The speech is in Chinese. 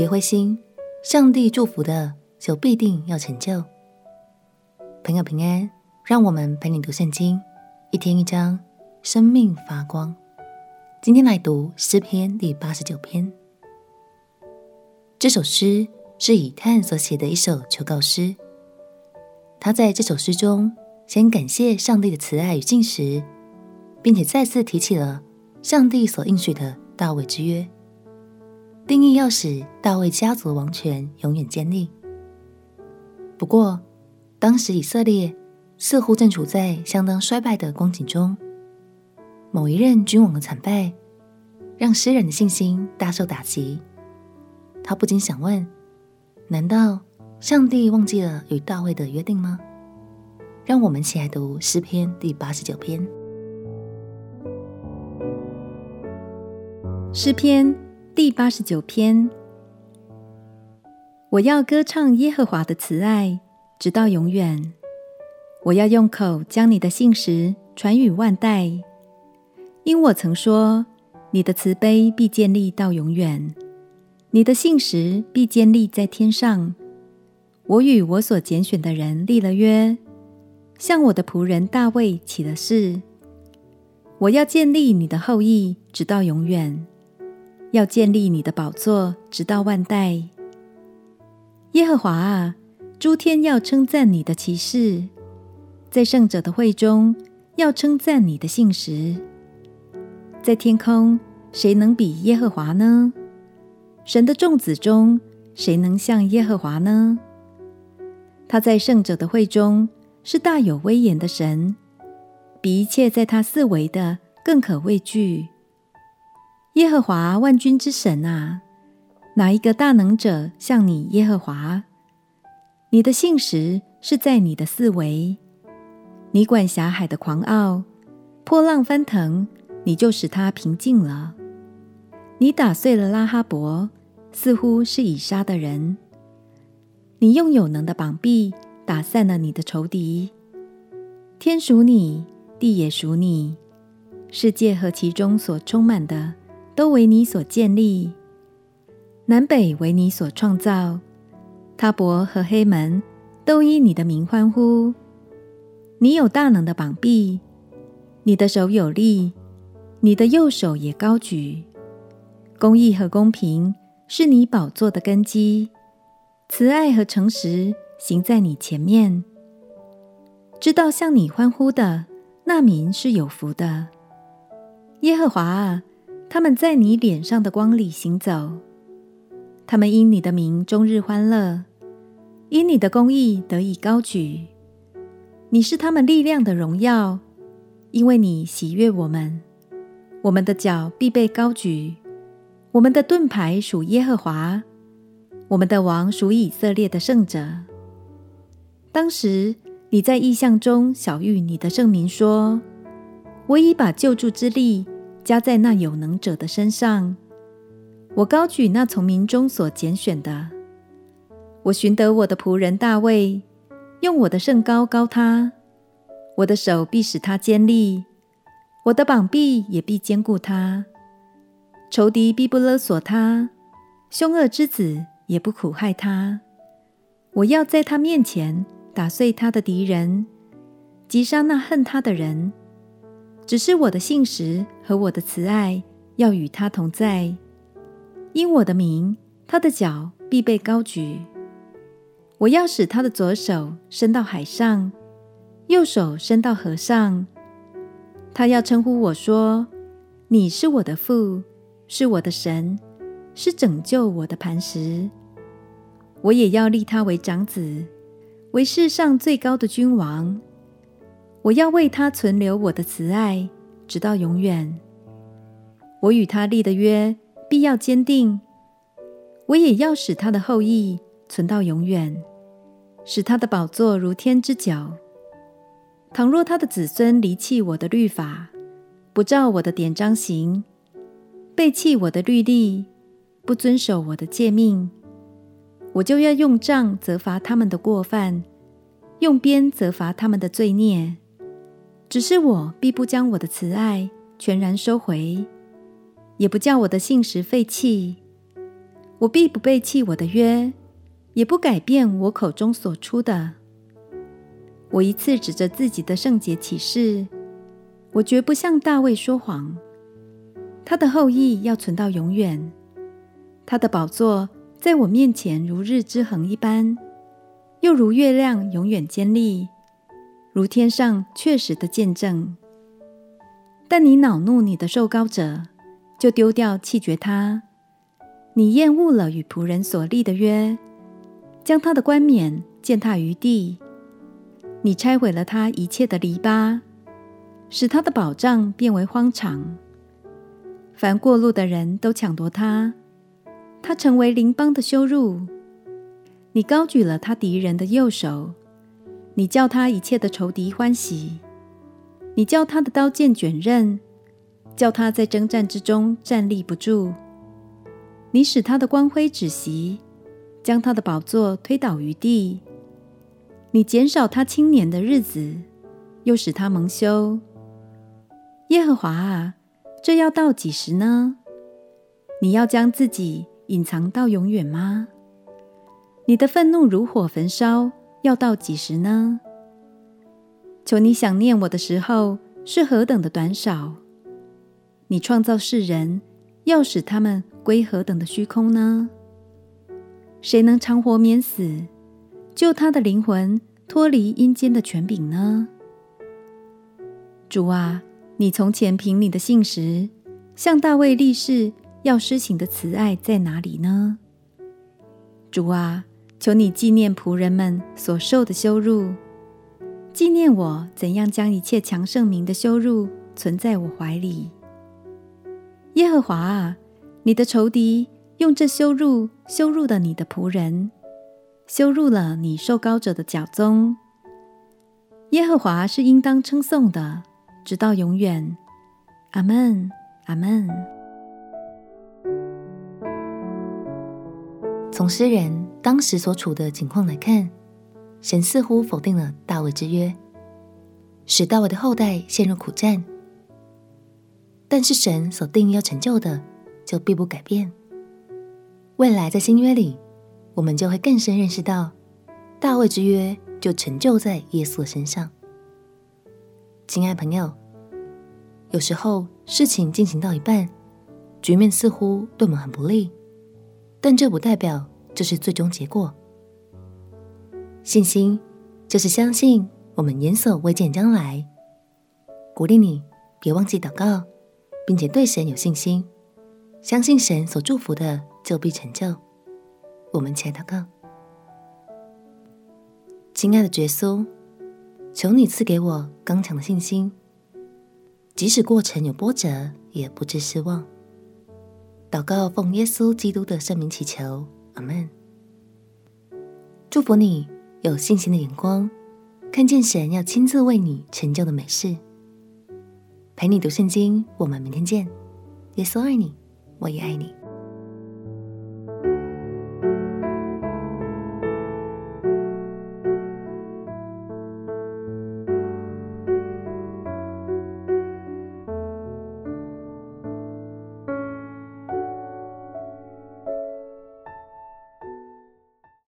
别灰心，上帝祝福的就必定要成就。朋友平安，让我们陪你读圣经，一天一章，生命发光。今天来读诗篇第八十九篇。这首诗是以探所写的一首求告诗。他在这首诗中，先感谢上帝的慈爱与信实，并且再次提起了上帝所应许的大卫之约。定义要使大卫家族的王权永远坚立。不过，当时以色列似乎正处在相当衰败的光景中，某一任君王的惨败，让诗人的信心大受打击。他不禁想问：难道上帝忘记了与大卫的约定吗？让我们一起来读诗篇第八十九篇。诗篇。第八十九篇，我要歌唱耶和华的慈爱，直到永远。我要用口将你的信实传与万代，因我曾说，你的慈悲必建立到永远，你的信实必建立在天上。我与我所拣选的人立了约，向我的仆人大卫起了誓，我要建立你的后裔，直到永远。要建立你的宝座，直到万代。耶和华啊，诸天要称赞你的奇事，在圣者的会中要称赞你的信实。在天空，谁能比耶和华呢？神的众子中，谁能像耶和华呢？他在圣者的会中是大有威严的神，比一切在他四围的更可畏惧。耶和华万军之神啊，哪一个大能者像你耶和华？你的信实是在你的四围，你管辖海的狂傲，波浪翻腾，你就使它平静了。你打碎了拉哈伯，似乎是已杀的人。你用有能的膀臂打散了你的仇敌。天属你，地也属你，世界和其中所充满的。都为你所建立，南北为你所创造，他伯和黑门都因你的名欢呼。你有大能的膀臂，你的手有力，你的右手也高举。公义和公平是你宝座的根基，慈爱和诚实行在你前面。知道向你欢呼的那民是有福的，耶和华啊。他们在你脸上的光里行走，他们因你的名终日欢乐，因你的公义得以高举。你是他们力量的荣耀，因为你喜悦我们。我们的脚必被高举，我们的盾牌属耶和华，我们的王属以色列的圣者。当时你在异象中晓諭你的圣民说：“我已把救助之力。”加在那有能者的身上，我高举那从民中所拣选的。我寻得我的仆人大卫，用我的圣膏膏他。我的手必使他坚立，我的膀臂也必坚固他。仇敌必不勒索他，凶恶之子也不苦害他。我要在他面前打碎他的敌人，击杀那恨他的人。只是我的信实和我的慈爱要与他同在，因我的名，他的脚必被高举。我要使他的左手伸到海上，右手伸到河上。他要称呼我说：“你是我的父，是我的神，是拯救我的磐石。”我也要立他为长子，为世上最高的君王。我要为他存留我的慈爱，直到永远。我与他立的约必要坚定。我也要使他的后裔存到永远，使他的宝座如天之角。倘若他的子孙离弃我的律法，不照我的典章行，背弃我的律例，不遵守我的诫命，我就要用杖责罚他们的过犯，用鞭责罚他们的罪孽。只是我必不将我的慈爱全然收回，也不叫我的信实废弃。我必不背弃我的约，也不改变我口中所出的。我一次指着自己的圣洁起誓，我绝不向大卫说谎。他的后裔要存到永远，他的宝座在我面前如日之恒一般，又如月亮永远坚立，如天上确实的见证。但你恼怒你的受膏者，就丢掉弃绝他；你厌恶了与仆人所立的约，将他的冠冕践踏于地。你拆毁了他一切的篱笆，使他的保障变为荒场。凡过路的人都抢夺他，他成为邻邦的羞辱。你高举了他敌人的右手，你叫他一切的仇敌欢喜。你叫他的刀剑卷刃，叫他在征战之中站立不住。你使他的光辉止息，将他的宝座推倒于地。你减少他青年的日子，又使他蒙羞。耶和华啊，这要到几时呢？你要将自己隐藏到永远吗？你的愤怒如火焚烧，要到几时呢？求你想念我的时候是何等的短少！你创造世人，要使他们归何等的虚空呢？谁能长活免死？救他的灵魂脱离阴间的权柄呢？主啊，你从前凭你的信实向大卫立誓要施行的慈爱在哪里呢？主啊，求你纪念仆人们所受的羞辱，纪念我怎样将一切强盛民的羞辱存在我怀里。耶和华啊，你的仇敌用这羞辱羞辱了你的仆人。羞辱了你受膏者的脚踪。耶和华是应当称颂的，直到永远。阿门，阿门。从诗人当时所处的情况来看，神似乎否定了大卫之约，使大卫的后代陷入苦战。但是神所定要成就的，就必不改变。未来在新约里。我们就会更深认识到，大卫之约就成就在耶稣的身上。亲爱朋友，有时候事情进行到一半，局面似乎对我们很不利，但这不代表这是最终结果。信心就是相信我们眼所未见将来。鼓励你别忘记祷告，并且对神有信心，相信神所祝福的就必成就。我们前祷告，亲爱的耶稣，求你赐给我刚强的信心，即使过程有波折，也不致失望。祷告奉耶稣基督的圣名祈求，阿门。祝福你有信心的眼光，看见神要亲自为你成就的美事。陪你读圣经，我们明天见。耶稣爱你，我也爱你。